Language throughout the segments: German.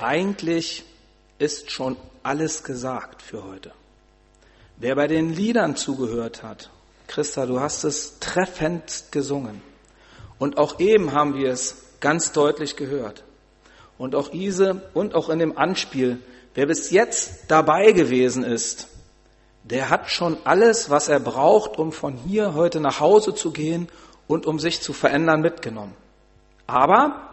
Eigentlich ist schon alles gesagt für heute. Wer bei den Liedern zugehört hat, Christa, du hast es treffend gesungen. Und auch eben haben wir es ganz deutlich gehört. Und auch Ise und auch in dem Anspiel, wer bis jetzt dabei gewesen ist, der hat schon alles, was er braucht, um von hier heute nach Hause zu gehen und um sich zu verändern, mitgenommen. Aber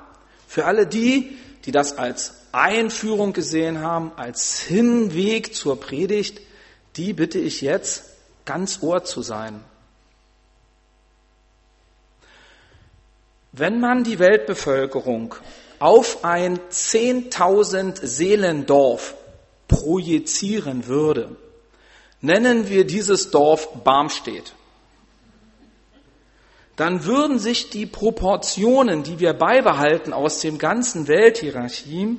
für alle die, die das als Einführung gesehen haben, als Hinweg zur Predigt, die bitte ich jetzt, ganz Ohr zu sein. Wenn man die Weltbevölkerung auf ein 10.000 Seelendorf projizieren würde, nennen wir dieses Dorf Barmstedt, dann würden sich die Proportionen, die wir beibehalten aus dem ganzen Welthierarchie,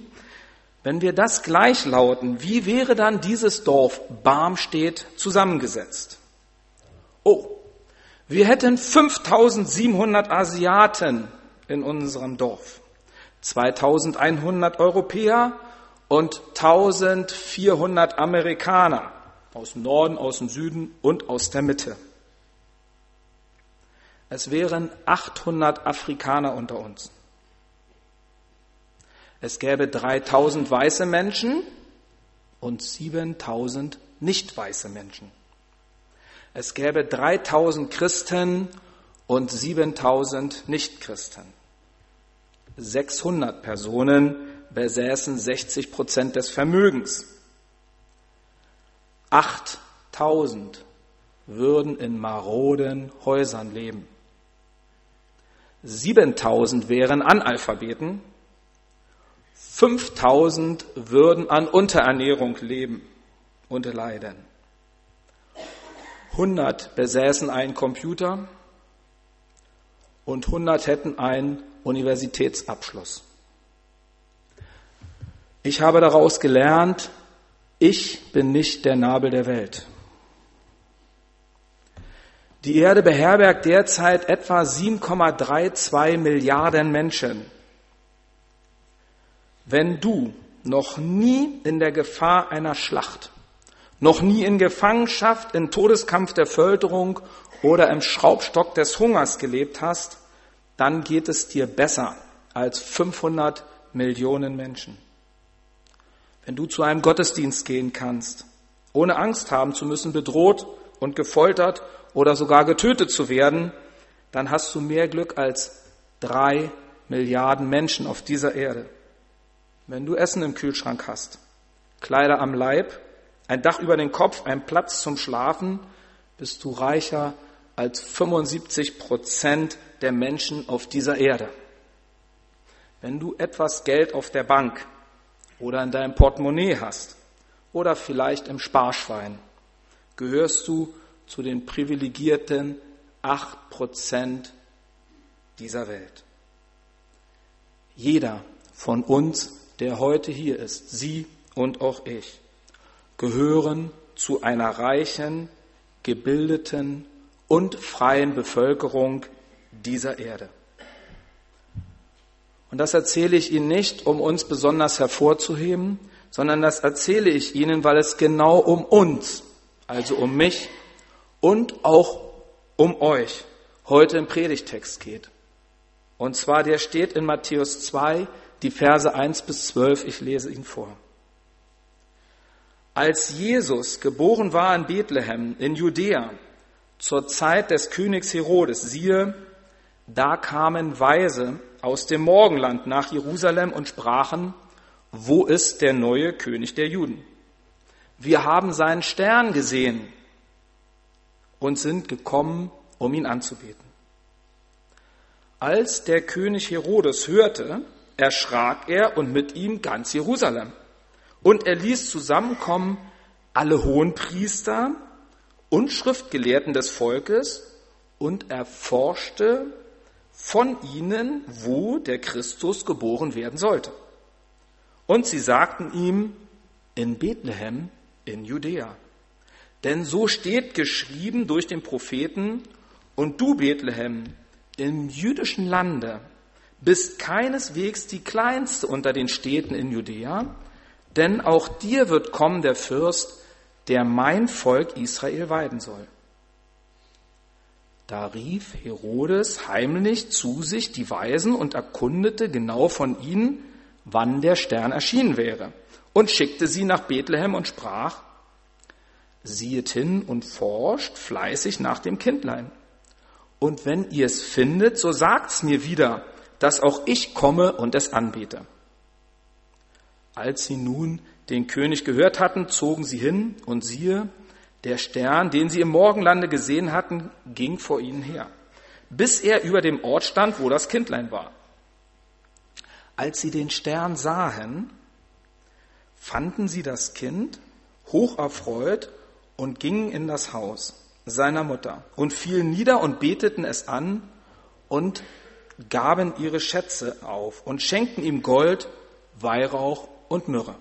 wenn wir das gleichlauten, wie wäre dann dieses Dorf Barmstedt zusammengesetzt? Oh, wir hätten 5700 Asiaten in unserem Dorf, 2100 Europäer und 1400 Amerikaner aus dem Norden, aus dem Süden und aus der Mitte. Es wären 800 Afrikaner unter uns. Es gäbe 3000 weiße Menschen und 7000 nicht weiße Menschen. Es gäbe 3000 Christen und 7000 Nichtchristen. 600 Personen besäßen 60 Prozent des Vermögens. 8000 würden in maroden Häusern leben. 7000 wären Analphabeten, 5000 würden an Unterernährung leben und leiden. 100 besäßen einen Computer und 100 hätten einen Universitätsabschluss. Ich habe daraus gelernt, ich bin nicht der Nabel der Welt. Die Erde beherbergt derzeit etwa 7,32 Milliarden Menschen. Wenn du noch nie in der Gefahr einer Schlacht, noch nie in Gefangenschaft, in Todeskampf der Völkerung oder im Schraubstock des Hungers gelebt hast, dann geht es dir besser als 500 Millionen Menschen. Wenn du zu einem Gottesdienst gehen kannst, ohne Angst haben zu müssen, bedroht und gefoltert oder sogar getötet zu werden, dann hast du mehr Glück als drei Milliarden Menschen auf dieser Erde. Wenn du Essen im Kühlschrank hast, Kleider am Leib, ein Dach über den Kopf, ein Platz zum Schlafen, bist du reicher als 75 Prozent der Menschen auf dieser Erde. Wenn du etwas Geld auf der Bank oder in deinem Portemonnaie hast oder vielleicht im Sparschwein, gehörst du zu den privilegierten acht Prozent dieser Welt. Jeder von uns, der heute hier ist, Sie und auch ich, gehören zu einer reichen, gebildeten und freien Bevölkerung dieser Erde. Und das erzähle ich Ihnen nicht, um uns besonders hervorzuheben, sondern das erzähle ich Ihnen, weil es genau um uns, also um mich und auch um euch heute im Predigtext geht. Und zwar, der steht in Matthäus 2, die Verse 1 bis 12, ich lese ihn vor. Als Jesus geboren war in Bethlehem in Judäa zur Zeit des Königs Herodes, siehe, da kamen Weise aus dem Morgenland nach Jerusalem und sprachen, wo ist der neue König der Juden? Wir haben seinen Stern gesehen und sind gekommen, um ihn anzubeten. Als der König Herodes hörte, erschrak er und mit ihm ganz Jerusalem. Und er ließ zusammenkommen alle Hohenpriester und Schriftgelehrten des Volkes und erforschte von ihnen, wo der Christus geboren werden sollte. Und sie sagten ihm, in Bethlehem in Judäa. Denn so steht geschrieben durch den Propheten, und du, Bethlehem, im jüdischen Lande, bist keineswegs die kleinste unter den Städten in Judäa, denn auch dir wird kommen der Fürst, der mein Volk Israel weiden soll. Da rief Herodes heimlich zu sich die Weisen und erkundete genau von ihnen, wann der Stern erschienen wäre, und schickte sie nach Bethlehem und sprach, siehet hin und forscht fleißig nach dem Kindlein. Und wenn ihr es findet, so sagt's mir wieder, dass auch ich komme und es anbete. Als sie nun den König gehört hatten, zogen sie hin und siehe, der Stern, den sie im Morgenlande gesehen hatten, ging vor ihnen her, bis er über dem Ort stand, wo das Kindlein war. Als sie den Stern sahen, fanden sie das Kind hoch erfreut und gingen in das Haus seiner Mutter und fielen nieder und beteten es an und gaben ihre Schätze auf und schenkten ihm Gold, Weihrauch und Myrrhe.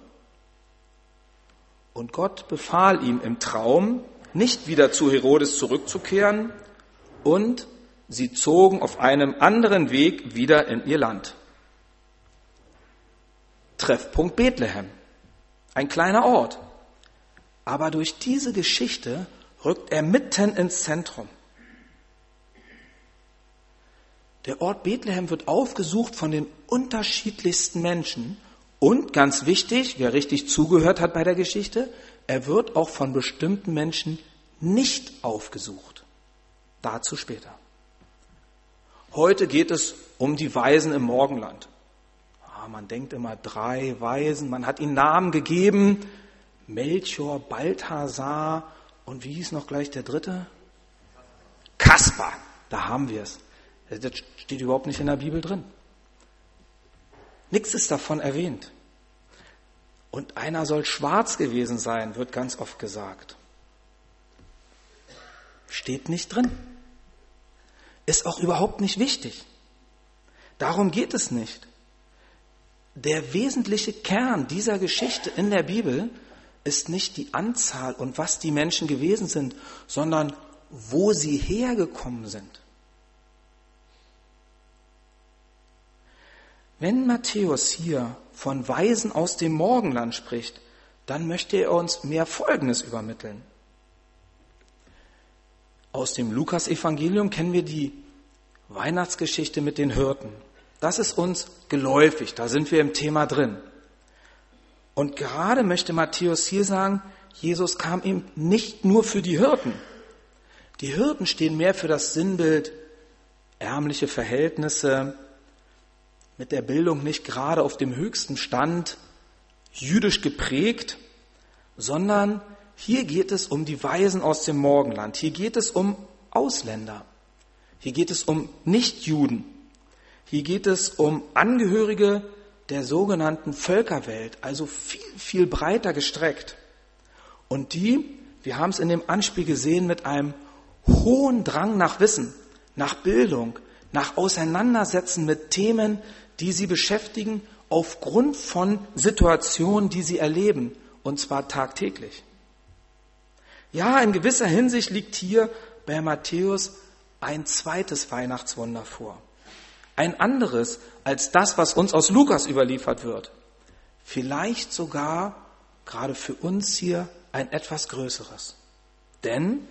Und Gott befahl ihm im Traum, nicht wieder zu Herodes zurückzukehren, und sie zogen auf einem anderen Weg wieder in ihr Land. Treffpunkt Bethlehem, ein kleiner Ort. Aber durch diese Geschichte rückt er mitten ins Zentrum. Der Ort Bethlehem wird aufgesucht von den unterschiedlichsten Menschen und ganz wichtig, wer richtig zugehört hat bei der Geschichte, er wird auch von bestimmten Menschen nicht aufgesucht. Dazu später. Heute geht es um die Weisen im Morgenland. Ah, man denkt immer drei Weisen, man hat ihnen Namen gegeben, Melchior, Balthasar und wie hieß noch gleich der dritte? Kaspar, da haben wir es. Das steht überhaupt nicht in der Bibel drin. Nichts ist davon erwähnt. Und einer soll schwarz gewesen sein, wird ganz oft gesagt. Steht nicht drin. Ist auch überhaupt nicht wichtig. Darum geht es nicht. Der wesentliche Kern dieser Geschichte in der Bibel ist nicht die Anzahl und was die Menschen gewesen sind, sondern wo sie hergekommen sind. Wenn Matthäus hier von Weisen aus dem Morgenland spricht, dann möchte er uns mehr Folgendes übermitteln. Aus dem Lukasevangelium kennen wir die Weihnachtsgeschichte mit den Hirten. Das ist uns geläufig, da sind wir im Thema drin. Und gerade möchte Matthäus hier sagen, Jesus kam ihm nicht nur für die Hirten. Die Hirten stehen mehr für das Sinnbild ärmliche Verhältnisse, mit der Bildung nicht gerade auf dem höchsten Stand, jüdisch geprägt, sondern hier geht es um die Weisen aus dem Morgenland. Hier geht es um Ausländer. Hier geht es um Nichtjuden. Hier geht es um Angehörige der sogenannten Völkerwelt, also viel, viel breiter gestreckt. Und die, wir haben es in dem Anspiel gesehen, mit einem hohen Drang nach Wissen, nach Bildung, nach Auseinandersetzen mit Themen, die sie beschäftigen aufgrund von Situationen, die sie erleben, und zwar tagtäglich. Ja, in gewisser Hinsicht liegt hier bei Matthäus ein zweites Weihnachtswunder vor. Ein anderes als das, was uns aus Lukas überliefert wird. Vielleicht sogar, gerade für uns hier, ein etwas größeres. Denn,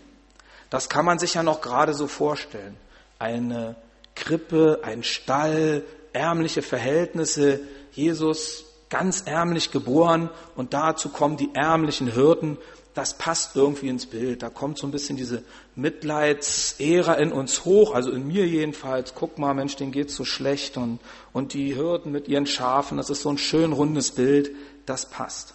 das kann man sich ja noch gerade so vorstellen, eine Krippe, ein Stall, ärmliche Verhältnisse, Jesus ganz ärmlich geboren und dazu kommen die ärmlichen Hirten, das passt irgendwie ins Bild. Da kommt so ein bisschen diese Mitleidsära in uns hoch, also in mir jedenfalls. Guck mal, Mensch, denen geht's so schlecht und, und die Hirten mit ihren Schafen, das ist so ein schön rundes Bild, das passt.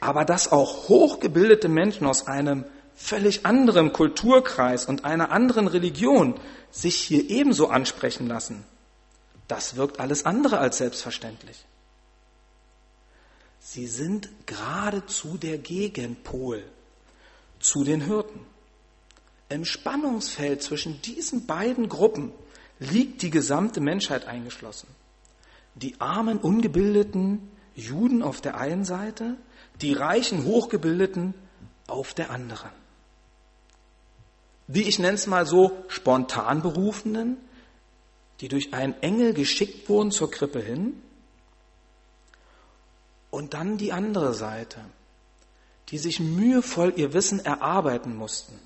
Aber dass auch hochgebildete Menschen aus einem völlig anderen Kulturkreis und einer anderen Religion sich hier ebenso ansprechen lassen, das wirkt alles andere als selbstverständlich. Sie sind geradezu der Gegenpol zu den Hirten. Im Spannungsfeld zwischen diesen beiden Gruppen liegt die gesamte Menschheit eingeschlossen. Die armen, ungebildeten Juden auf der einen Seite, die reichen, hochgebildeten auf der anderen. Die, ich nenne es mal so, spontan Berufenen, die durch einen Engel geschickt wurden zur Krippe hin. Und dann die andere Seite, die sich mühevoll ihr Wissen erarbeiten mussten,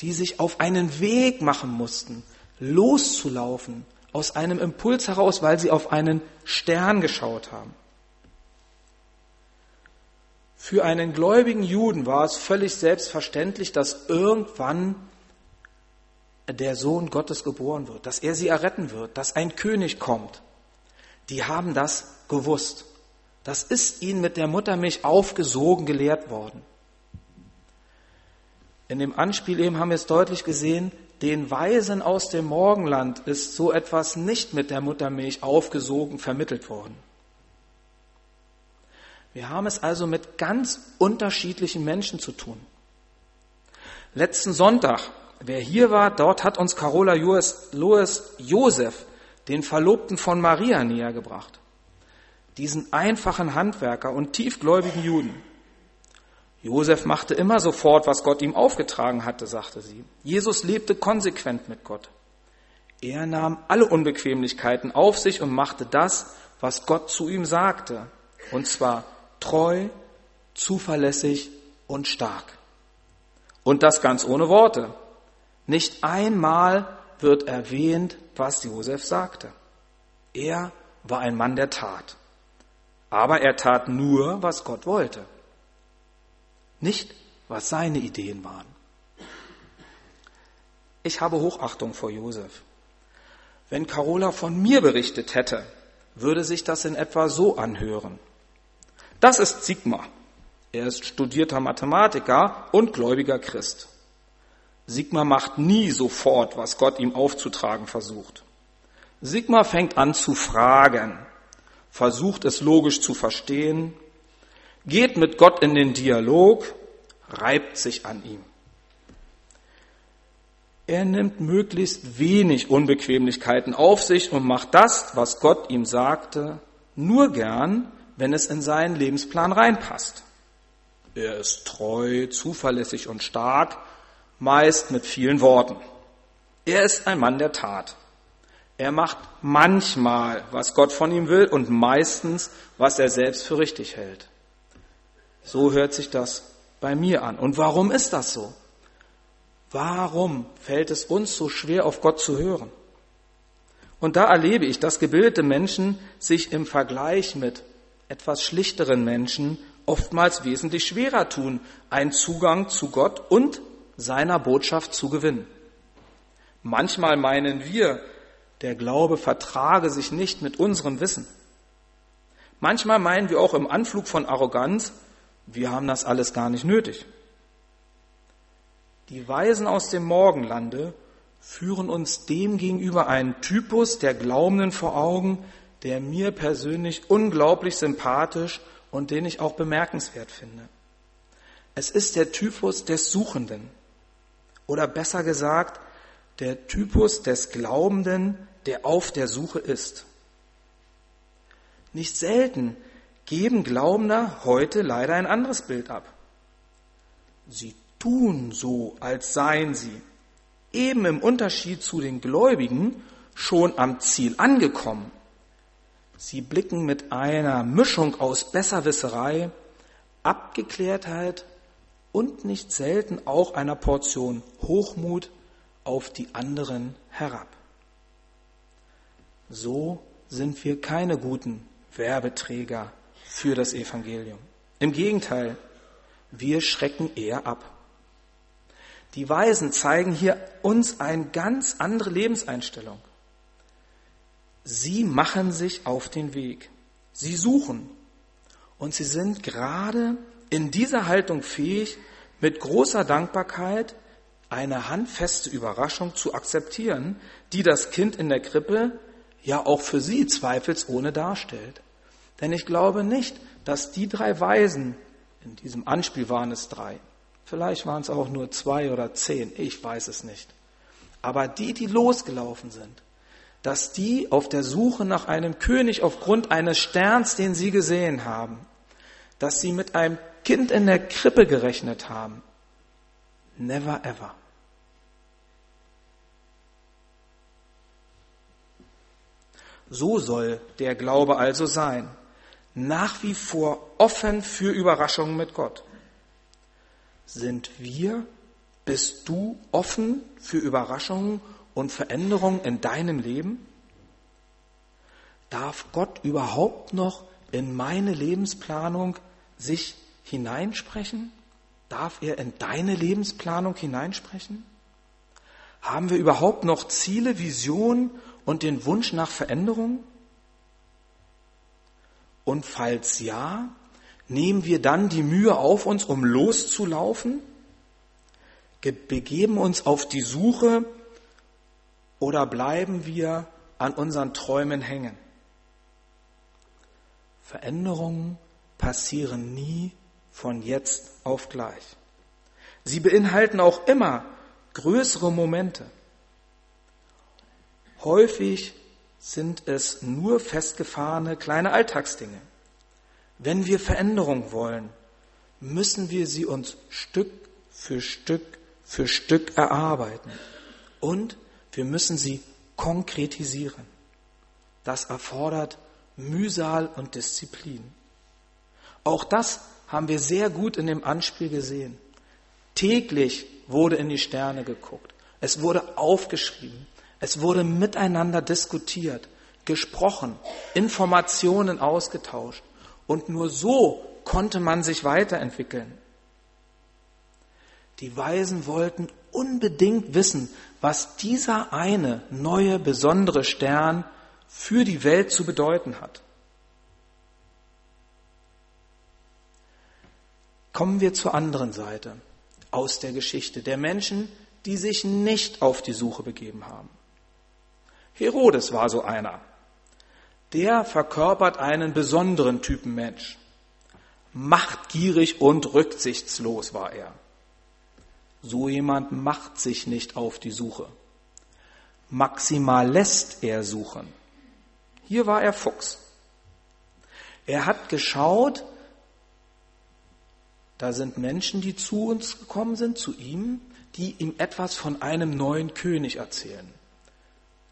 die sich auf einen Weg machen mussten, loszulaufen, aus einem Impuls heraus, weil sie auf einen Stern geschaut haben. Für einen gläubigen Juden war es völlig selbstverständlich, dass irgendwann der Sohn Gottes geboren wird, dass er sie erretten wird, dass ein König kommt. Die haben das gewusst. Das ist ihnen mit der Muttermilch aufgesogen gelehrt worden. In dem Anspiel eben haben wir es deutlich gesehen, den Weisen aus dem Morgenland ist so etwas nicht mit der Muttermilch aufgesogen vermittelt worden. Wir haben es also mit ganz unterschiedlichen Menschen zu tun. Letzten Sonntag, wer hier war, dort hat uns Carola Lois Josef, den Verlobten von Maria, näher gebracht. Diesen einfachen Handwerker und tiefgläubigen Juden. Josef machte immer sofort, was Gott ihm aufgetragen hatte, sagte sie. Jesus lebte konsequent mit Gott. Er nahm alle Unbequemlichkeiten auf sich und machte das, was Gott zu ihm sagte. Und zwar treu, zuverlässig und stark. Und das ganz ohne Worte. Nicht einmal wird erwähnt, was Josef sagte. Er war ein Mann der Tat. Aber er tat nur, was Gott wollte nicht was seine Ideen waren. Ich habe Hochachtung vor Josef. Wenn Carola von mir berichtet hätte, würde sich das in etwa so anhören. Das ist Sigmar. Er ist studierter Mathematiker und gläubiger Christ. Sigmar macht nie sofort, was Gott ihm aufzutragen versucht. Sigmar fängt an zu fragen, versucht es logisch zu verstehen, geht mit Gott in den Dialog, reibt sich an ihm. Er nimmt möglichst wenig Unbequemlichkeiten auf sich und macht das, was Gott ihm sagte, nur gern, wenn es in seinen Lebensplan reinpasst. Er ist treu, zuverlässig und stark, meist mit vielen Worten. Er ist ein Mann der Tat. Er macht manchmal, was Gott von ihm will und meistens, was er selbst für richtig hält. So hört sich das bei mir an. Und warum ist das so? Warum fällt es uns so schwer, auf Gott zu hören? Und da erlebe ich, dass gebildete Menschen sich im Vergleich mit etwas schlichteren Menschen oftmals wesentlich schwerer tun, einen Zugang zu Gott und seiner Botschaft zu gewinnen. Manchmal meinen wir, der Glaube vertrage sich nicht mit unserem Wissen. Manchmal meinen wir auch im Anflug von Arroganz, wir haben das alles gar nicht nötig. Die Weisen aus dem Morgenlande führen uns dem gegenüber einen Typus der Glaubenden vor Augen, der mir persönlich unglaublich sympathisch und den ich auch bemerkenswert finde. Es ist der Typus des Suchenden oder besser gesagt der Typus des Glaubenden, der auf der Suche ist. Nicht selten geben Glaubender heute leider ein anderes Bild ab. Sie tun so, als seien sie, eben im Unterschied zu den Gläubigen, schon am Ziel angekommen. Sie blicken mit einer Mischung aus Besserwisserei, Abgeklärtheit und nicht selten auch einer Portion Hochmut auf die anderen herab. So sind wir keine guten Werbeträger für das Evangelium. Im Gegenteil, wir schrecken eher ab. Die Weisen zeigen hier uns eine ganz andere Lebenseinstellung. Sie machen sich auf den Weg. Sie suchen. Und sie sind gerade in dieser Haltung fähig, mit großer Dankbarkeit eine handfeste Überraschung zu akzeptieren, die das Kind in der Krippe ja auch für sie zweifelsohne darstellt. Denn ich glaube nicht, dass die drei Weisen, in diesem Anspiel waren es drei, vielleicht waren es auch nur zwei oder zehn, ich weiß es nicht, aber die, die losgelaufen sind, dass die auf der Suche nach einem König aufgrund eines Sterns, den sie gesehen haben, dass sie mit einem Kind in der Krippe gerechnet haben. Never ever. So soll der Glaube also sein. Nach wie vor offen für Überraschungen mit Gott. Sind wir, bist du offen für Überraschungen und Veränderungen in deinem Leben? Darf Gott überhaupt noch in meine Lebensplanung sich hineinsprechen? Darf er in deine Lebensplanung hineinsprechen? Haben wir überhaupt noch Ziele, Visionen und den Wunsch nach Veränderung? Und falls ja, nehmen wir dann die Mühe auf uns, um loszulaufen? Begeben uns auf die Suche oder bleiben wir an unseren Träumen hängen? Veränderungen passieren nie von jetzt auf gleich. Sie beinhalten auch immer größere Momente. Häufig sind es nur festgefahrene kleine Alltagsdinge. Wenn wir Veränderung wollen, müssen wir sie uns Stück für Stück für Stück erarbeiten. Und wir müssen sie konkretisieren. Das erfordert Mühsal und Disziplin. Auch das haben wir sehr gut in dem Anspiel gesehen. Täglich wurde in die Sterne geguckt. Es wurde aufgeschrieben. Es wurde miteinander diskutiert, gesprochen, Informationen ausgetauscht. Und nur so konnte man sich weiterentwickeln. Die Weisen wollten unbedingt wissen, was dieser eine neue, besondere Stern für die Welt zu bedeuten hat. Kommen wir zur anderen Seite aus der Geschichte der Menschen, die sich nicht auf die Suche begeben haben. Herodes war so einer. Der verkörpert einen besonderen Typen Mensch. Machtgierig und rücksichtslos war er. So jemand macht sich nicht auf die Suche. Maximal lässt er suchen. Hier war er Fuchs. Er hat geschaut, da sind Menschen, die zu uns gekommen sind, zu ihm, die ihm etwas von einem neuen König erzählen.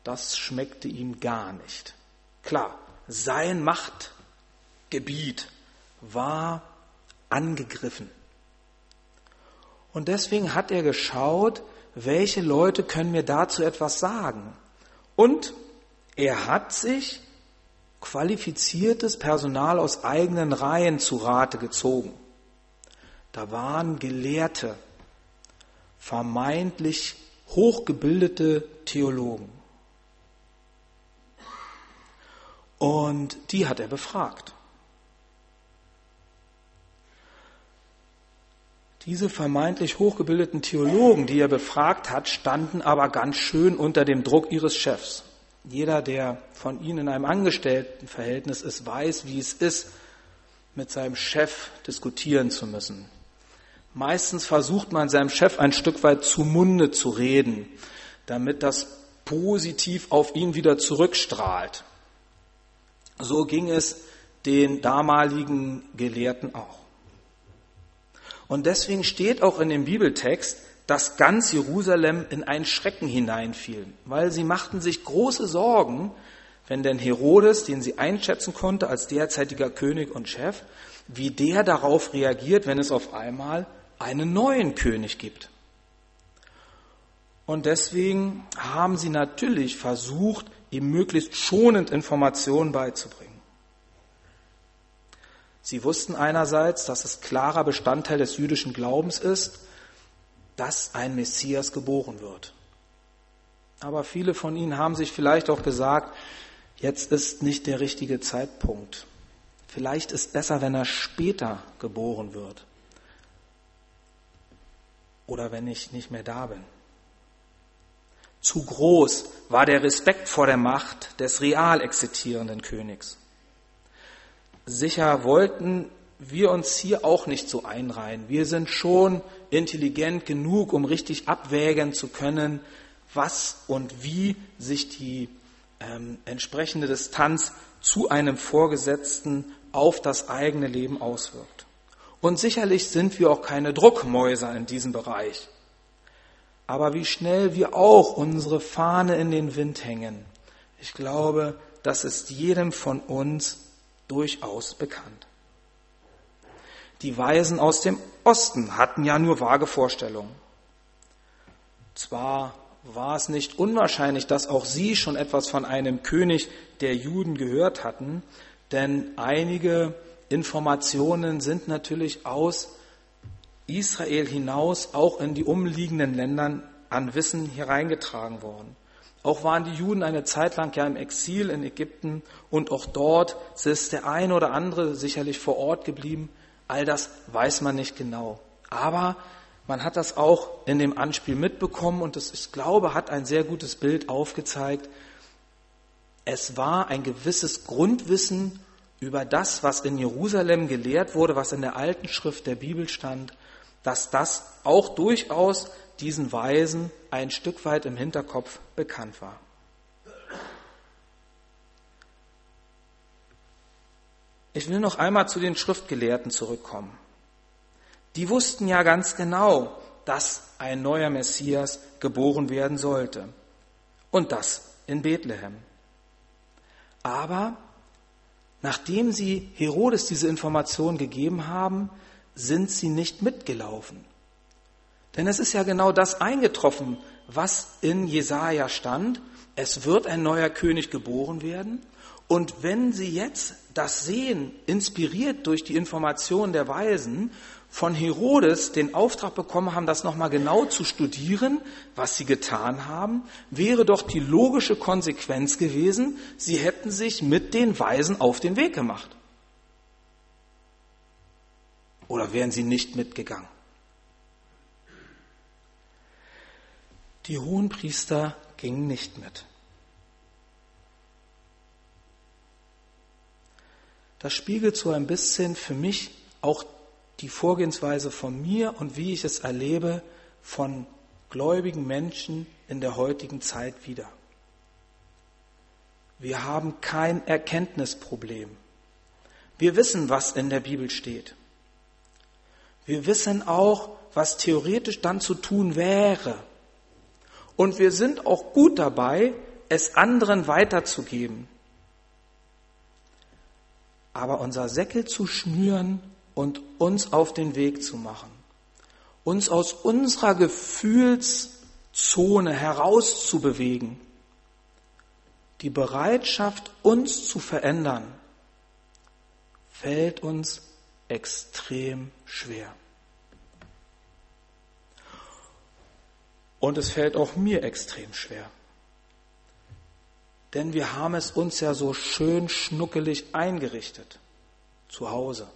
Das schmeckte ihm gar nicht. Klar, sein Machtgebiet war angegriffen. Und deswegen hat er geschaut, welche Leute können mir dazu etwas sagen. Und er hat sich qualifiziertes Personal aus eigenen Reihen zu Rate gezogen. Da waren Gelehrte, vermeintlich hochgebildete Theologen. Und die hat er befragt. Diese vermeintlich hochgebildeten Theologen, die er befragt hat, standen aber ganz schön unter dem Druck ihres Chefs. Jeder, der von ihnen in einem Angestelltenverhältnis ist, weiß, wie es ist, mit seinem Chef diskutieren zu müssen. Meistens versucht man seinem Chef ein Stück weit zu Munde zu reden, damit das positiv auf ihn wieder zurückstrahlt. So ging es den damaligen Gelehrten auch. Und deswegen steht auch in dem Bibeltext, dass ganz Jerusalem in einen Schrecken hineinfiel, weil sie machten sich große Sorgen, wenn denn Herodes, den sie einschätzen konnte als derzeitiger König und Chef, wie der darauf reagiert, wenn es auf einmal einen neuen König gibt. Und deswegen haben sie natürlich versucht, ihm möglichst schonend Informationen beizubringen. Sie wussten einerseits, dass es klarer Bestandteil des jüdischen Glaubens ist, dass ein Messias geboren wird. Aber viele von ihnen haben sich vielleicht auch gesagt, jetzt ist nicht der richtige Zeitpunkt. Vielleicht ist besser, wenn er später geboren wird oder wenn ich nicht mehr da bin. Zu groß war der Respekt vor der Macht des real existierenden Königs. Sicher wollten wir uns hier auch nicht so einreihen. Wir sind schon intelligent genug, um richtig abwägen zu können, was und wie sich die ähm, entsprechende Distanz zu einem Vorgesetzten auf das eigene Leben auswirkt. Und sicherlich sind wir auch keine Druckmäuser in diesem Bereich. Aber wie schnell wir auch unsere Fahne in den Wind hängen, ich glaube, das ist jedem von uns durchaus bekannt. Die Weisen aus dem Osten hatten ja nur vage Vorstellungen. Zwar war es nicht unwahrscheinlich, dass auch sie schon etwas von einem König der Juden gehört hatten, denn einige Informationen sind natürlich aus Israel hinaus auch in die umliegenden Ländern an Wissen hereingetragen worden. Auch waren die Juden eine Zeit lang ja im Exil in Ägypten und auch dort ist der eine oder andere sicherlich vor Ort geblieben. All das weiß man nicht genau. Aber man hat das auch in dem Anspiel mitbekommen und das, ich glaube, hat ein sehr gutes Bild aufgezeigt. Es war ein gewisses Grundwissen über das, was in Jerusalem gelehrt wurde, was in der alten Schrift der Bibel stand, dass das auch durchaus diesen Weisen ein Stück weit im Hinterkopf bekannt war. Ich will noch einmal zu den Schriftgelehrten zurückkommen. Die wussten ja ganz genau, dass ein neuer Messias geboren werden sollte. Und das in Bethlehem. Aber nachdem sie Herodes diese Information gegeben haben, sind sie nicht mitgelaufen. Denn es ist ja genau das eingetroffen, was in Jesaja stand. Es wird ein neuer König geboren werden. Und wenn Sie jetzt das sehen, inspiriert durch die Informationen der Weisen, von Herodes den Auftrag bekommen haben, das nochmal genau zu studieren, was sie getan haben, wäre doch die logische Konsequenz gewesen, sie hätten sich mit den Weisen auf den Weg gemacht. Oder wären sie nicht mitgegangen? Die Hohenpriester gingen nicht mit. Das spiegelt so ein bisschen für mich auch die Vorgehensweise von mir und wie ich es erlebe von gläubigen Menschen in der heutigen Zeit wider. Wir haben kein Erkenntnisproblem. Wir wissen, was in der Bibel steht. Wir wissen auch, was theoretisch dann zu tun wäre. Und wir sind auch gut dabei, es anderen weiterzugeben. Aber unser Säckel zu schnüren und uns auf den Weg zu machen, uns aus unserer Gefühlszone herauszubewegen, die Bereitschaft, uns zu verändern, fällt uns extrem schwer. Und es fällt auch mir extrem schwer. Denn wir haben es uns ja so schön schnuckelig eingerichtet. Zu Hause.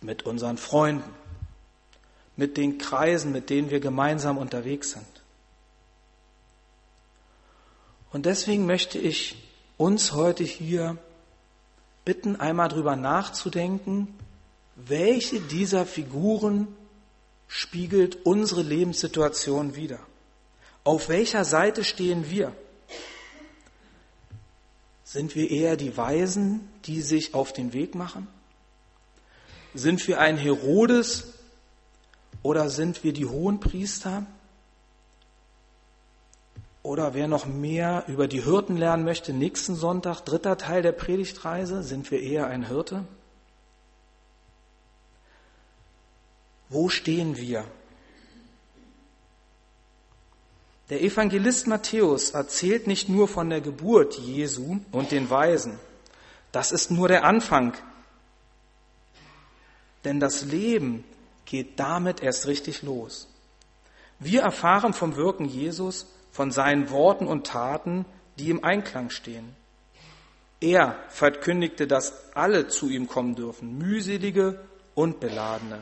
Mit unseren Freunden. Mit den Kreisen, mit denen wir gemeinsam unterwegs sind. Und deswegen möchte ich uns heute hier bitten, einmal drüber nachzudenken, welche dieser Figuren spiegelt unsere Lebenssituation wider. Auf welcher Seite stehen wir? Sind wir eher die Weisen, die sich auf den Weg machen? Sind wir ein Herodes oder sind wir die Hohenpriester? Oder wer noch mehr über die Hirten lernen möchte, nächsten Sonntag, dritter Teil der Predigtreise, sind wir eher ein Hirte? Wo stehen wir? Der Evangelist Matthäus erzählt nicht nur von der Geburt Jesu und den Weisen. Das ist nur der Anfang. Denn das Leben geht damit erst richtig los. Wir erfahren vom Wirken Jesus, von seinen Worten und Taten, die im Einklang stehen. Er verkündigte, dass alle zu ihm kommen dürfen, mühselige und beladene.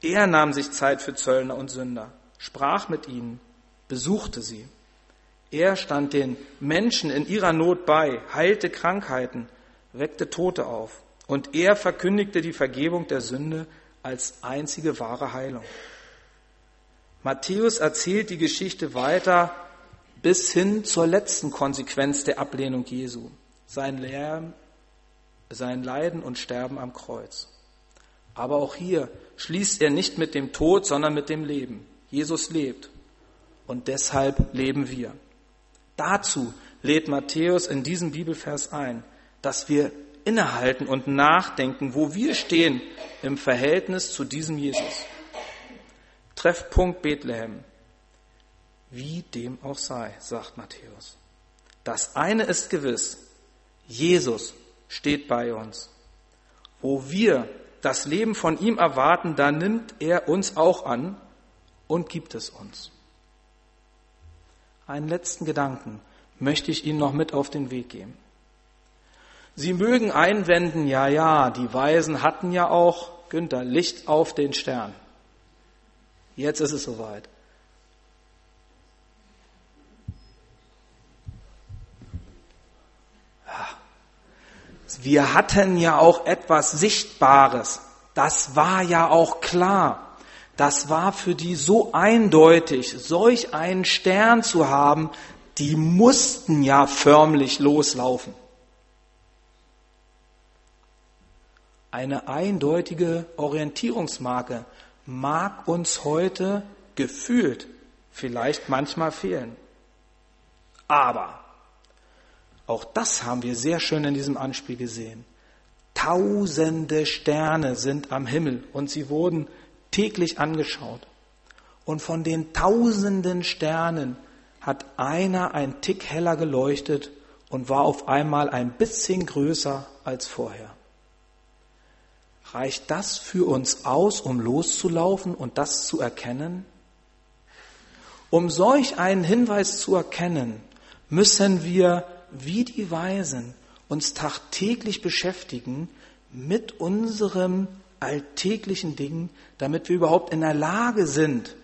Er nahm sich Zeit für Zöllner und Sünder, sprach mit ihnen, besuchte sie. Er stand den Menschen in ihrer Not bei, heilte Krankheiten, weckte Tote auf. Und er verkündigte die Vergebung der Sünde als einzige wahre Heilung. Matthäus erzählt die Geschichte weiter bis hin zur letzten Konsequenz der Ablehnung Jesu, sein, Lehren, sein Leiden und Sterben am Kreuz. Aber auch hier schließt er nicht mit dem Tod, sondern mit dem Leben. Jesus lebt und deshalb leben wir. Dazu lädt Matthäus in diesem Bibelvers ein, dass wir innehalten und nachdenken, wo wir stehen im Verhältnis zu diesem Jesus. Treffpunkt Bethlehem. Wie dem auch sei, sagt Matthäus. Das eine ist gewiss, Jesus steht bei uns. Wo wir das Leben von ihm erwarten, da nimmt er uns auch an und gibt es uns. Einen letzten Gedanken möchte ich Ihnen noch mit auf den Weg geben. Sie mögen einwenden, ja, ja, die Weisen hatten ja auch, Günther, Licht auf den Stern. Jetzt ist es soweit. Wir hatten ja auch etwas Sichtbares. Das war ja auch klar. Das war für die so eindeutig, solch einen Stern zu haben, die mussten ja förmlich loslaufen. Eine eindeutige Orientierungsmarke mag uns heute gefühlt vielleicht manchmal fehlen. Aber auch das haben wir sehr schön in diesem Anspiel gesehen. Tausende Sterne sind am Himmel und sie wurden täglich angeschaut. Und von den tausenden Sternen hat einer ein Tick heller geleuchtet und war auf einmal ein bisschen größer als vorher. Reicht das für uns aus, um loszulaufen und das zu erkennen? Um solch einen Hinweis zu erkennen, müssen wir wie die Weisen uns tagtäglich beschäftigen mit unserem alltäglichen Dingen, damit wir überhaupt in der Lage sind,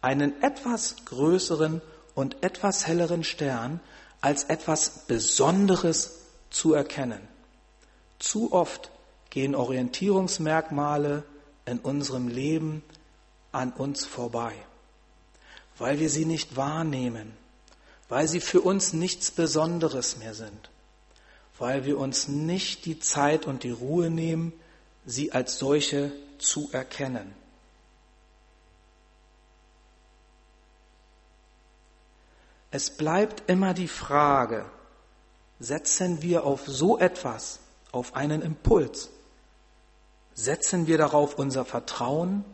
einen etwas größeren und etwas helleren Stern als etwas Besonderes zu erkennen. Zu oft gehen Orientierungsmerkmale in unserem Leben an uns vorbei, weil wir sie nicht wahrnehmen, weil sie für uns nichts Besonderes mehr sind, weil wir uns nicht die Zeit und die Ruhe nehmen, sie als solche zu erkennen. Es bleibt immer die Frage, setzen wir auf so etwas, auf einen Impuls, setzen wir darauf unser Vertrauen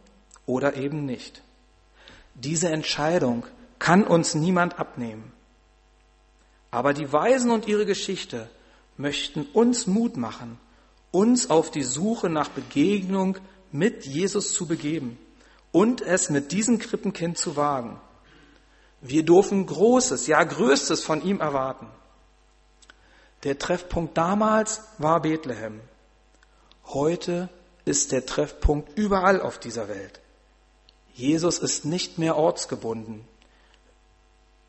oder eben nicht. Diese Entscheidung kann uns niemand abnehmen. Aber die Weisen und ihre Geschichte möchten uns Mut machen, uns auf die Suche nach Begegnung mit Jesus zu begeben und es mit diesem Krippenkind zu wagen. Wir dürfen Großes, ja Größtes von ihm erwarten. Der Treffpunkt damals war Bethlehem. Heute ist der Treffpunkt überall auf dieser Welt. Jesus ist nicht mehr ortsgebunden.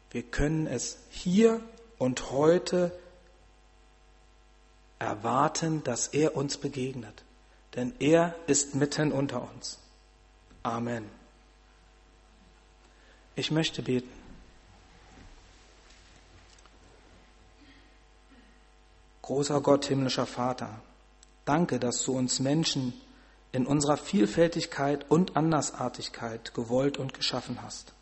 Wir können es hier und heute erwarten, dass er uns begegnet, denn er ist mitten unter uns. Amen. Ich möchte beten. Großer Gott, himmlischer Vater, danke, dass du uns Menschen in unserer Vielfältigkeit und Andersartigkeit gewollt und geschaffen hast.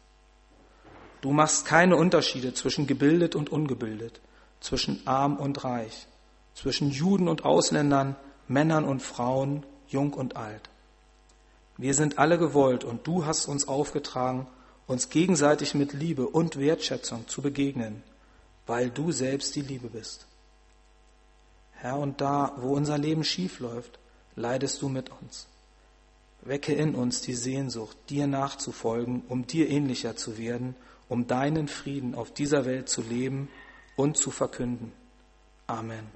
Du machst keine Unterschiede zwischen gebildet und ungebildet, zwischen arm und reich, zwischen Juden und Ausländern, Männern und Frauen, jung und alt. Wir sind alle gewollt und du hast uns aufgetragen, uns gegenseitig mit Liebe und Wertschätzung zu begegnen, weil du selbst die Liebe bist. Herr, und da, wo unser Leben schief läuft, leidest du mit uns. Wecke in uns die Sehnsucht, dir nachzufolgen, um dir ähnlicher zu werden, um deinen Frieden auf dieser Welt zu leben und zu verkünden. Amen.